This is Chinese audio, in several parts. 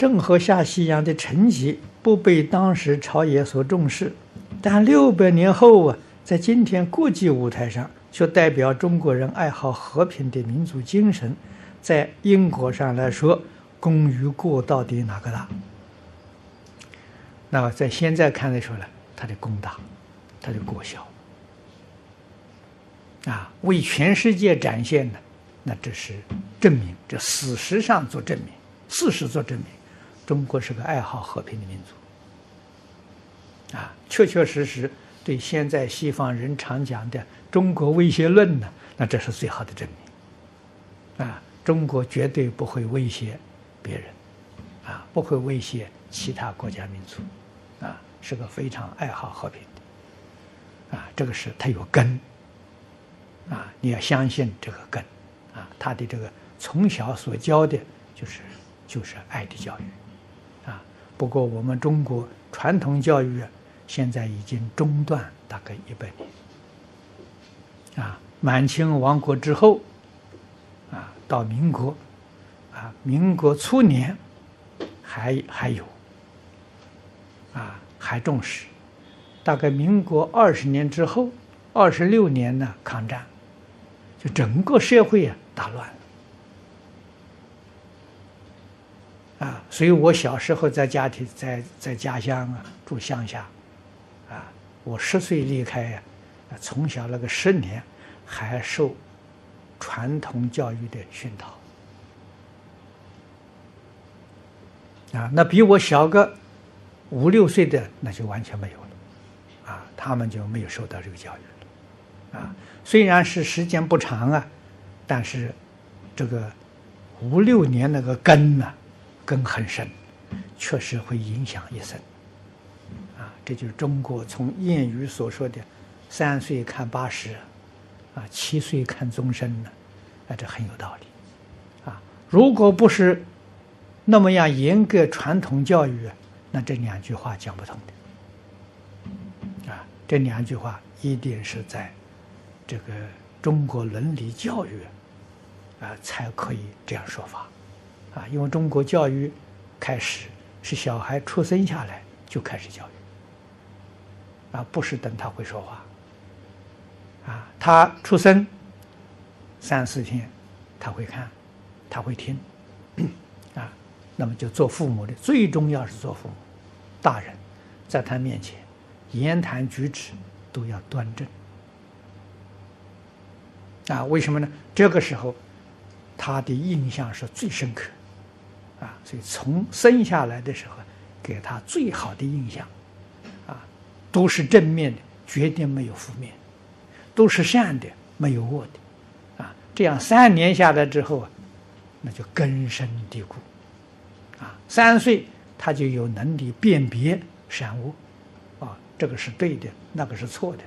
郑和下西洋的成绩不被当时朝野所重视，但六百年后啊，在今天国际舞台上，却代表中国人爱好和平的民族精神，在因果上来说，功与过到底哪个大？那在现在看来说呢，他的功大，他的过小。啊，为全世界展现的，那这是证明，这事实上做证明，事实做证明。中国是个爱好和平的民族，啊，确确实实对现在西方人常讲的中国威胁论呢，那这是最好的证明，啊，中国绝对不会威胁别人，啊，不会威胁其他国家民族，啊，是个非常爱好和平的，啊，这个是它有根，啊，你要相信这个根，啊，他的这个从小所教的就是就是爱的教育。不过，我们中国传统教育，现在已经中断大概一百年。啊，满清亡国之后，啊，到民国，啊，民国初年还还有，啊，还重视。大概民国二十年之后，二十六年呢，抗战，就整个社会啊，大乱。啊，所以我小时候在家庭，在在家乡啊，住乡下，啊，我十岁离开呀，从小那个十年还受传统教育的熏陶，啊，那比我小个五六岁的那就完全没有了，啊，他们就没有受到这个教育了，啊，虽然是时间不长啊，但是这个五六年那个根呢，根很深，确实会影响一生。啊，这就是中国从谚语所说的“三岁看八十”，啊，七岁看终身呢，啊，这很有道理。啊，如果不是那么样严格传统教育，那这两句话讲不通的。啊，这两句话一定是在这个中国伦理教育啊才可以这样说法。啊，因为中国教育开始是小孩出生下来就开始教育，啊，不是等他会说话，啊，他出生三四天他会看，他会听，啊，那么就做父母的最重要是做父母，大人在他面前言谈举止都要端正，啊，为什么呢？这个时候他的印象是最深刻。啊，所以从生下来的时候，给他最好的印象，啊，都是正面的，绝对没有负面，都是善的，没有恶的，啊，这样三年下来之后啊，那就根深蒂固，啊，三岁他就有能力辨别善恶，啊，这个是对的，那个是错的，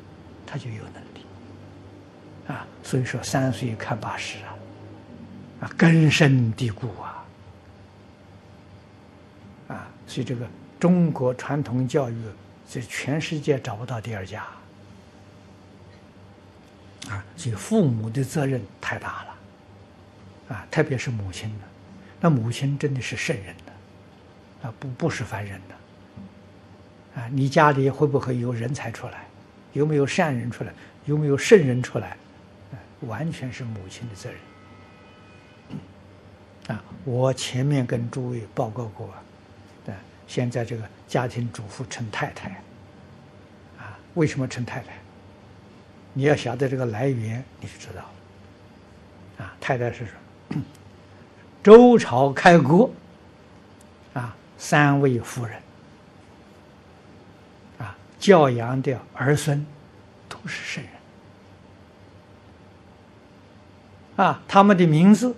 他就有能力，啊，所以说三岁看八十啊，啊，根深蒂固啊。所以，这个中国传统教育在全世界找不到第二家啊！所以父母的责任太大了啊，特别是母亲的，那母亲真的是圣人的啊，不不是凡人的啊！你家里会不会有人才出来？有没有善人出来？有没有圣人出来？完全是母亲的责任啊！我前面跟诸位报告过。现在这个家庭主妇称太太，啊，为什么称太太？你要晓得这个来源，你就知道了。啊，太太是什么？周朝开国，啊，三位夫人，啊，教养的儿孙都是圣人，啊，他们的名字，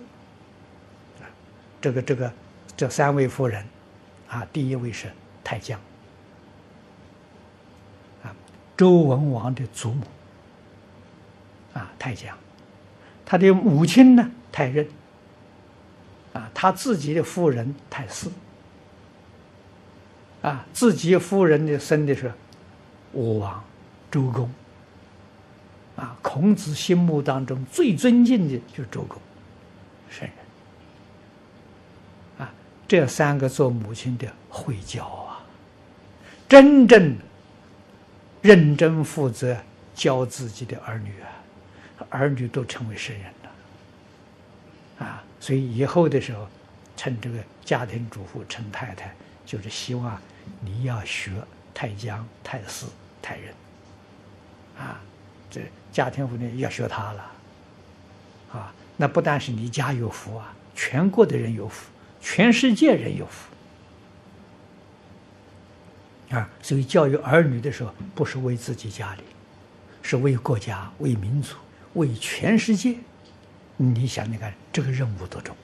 这个这个这三位夫人。啊，第一位是太姜，啊，周文王的祖母，啊，太姜，他的母亲呢，太任，啊，他自己的夫人太师，啊，自己夫人的生的是武王周公，啊，孔子心目当中最尊敬的就是周公，圣人。这三个做母亲的会教啊，真正认真负责教自己的儿女啊，儿女都成为圣人了啊！所以以后的时候，称这个家庭主妇称太太，就是希望你要学太江、太师、太仁啊，这家庭妇女要学他了啊！那不但是你家有福啊，全国的人有福。全世界人有福啊！所以教育儿女的时候，不是为自己家里，是为国家、为民族、为全世界。你想，你看这个任务多重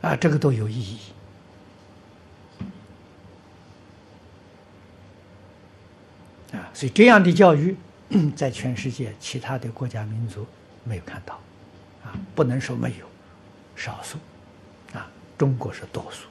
啊！这个都有意义啊！所以这样的教育，在全世界其他的国家民族没有看到啊！不能说没有，少数。中国是多数。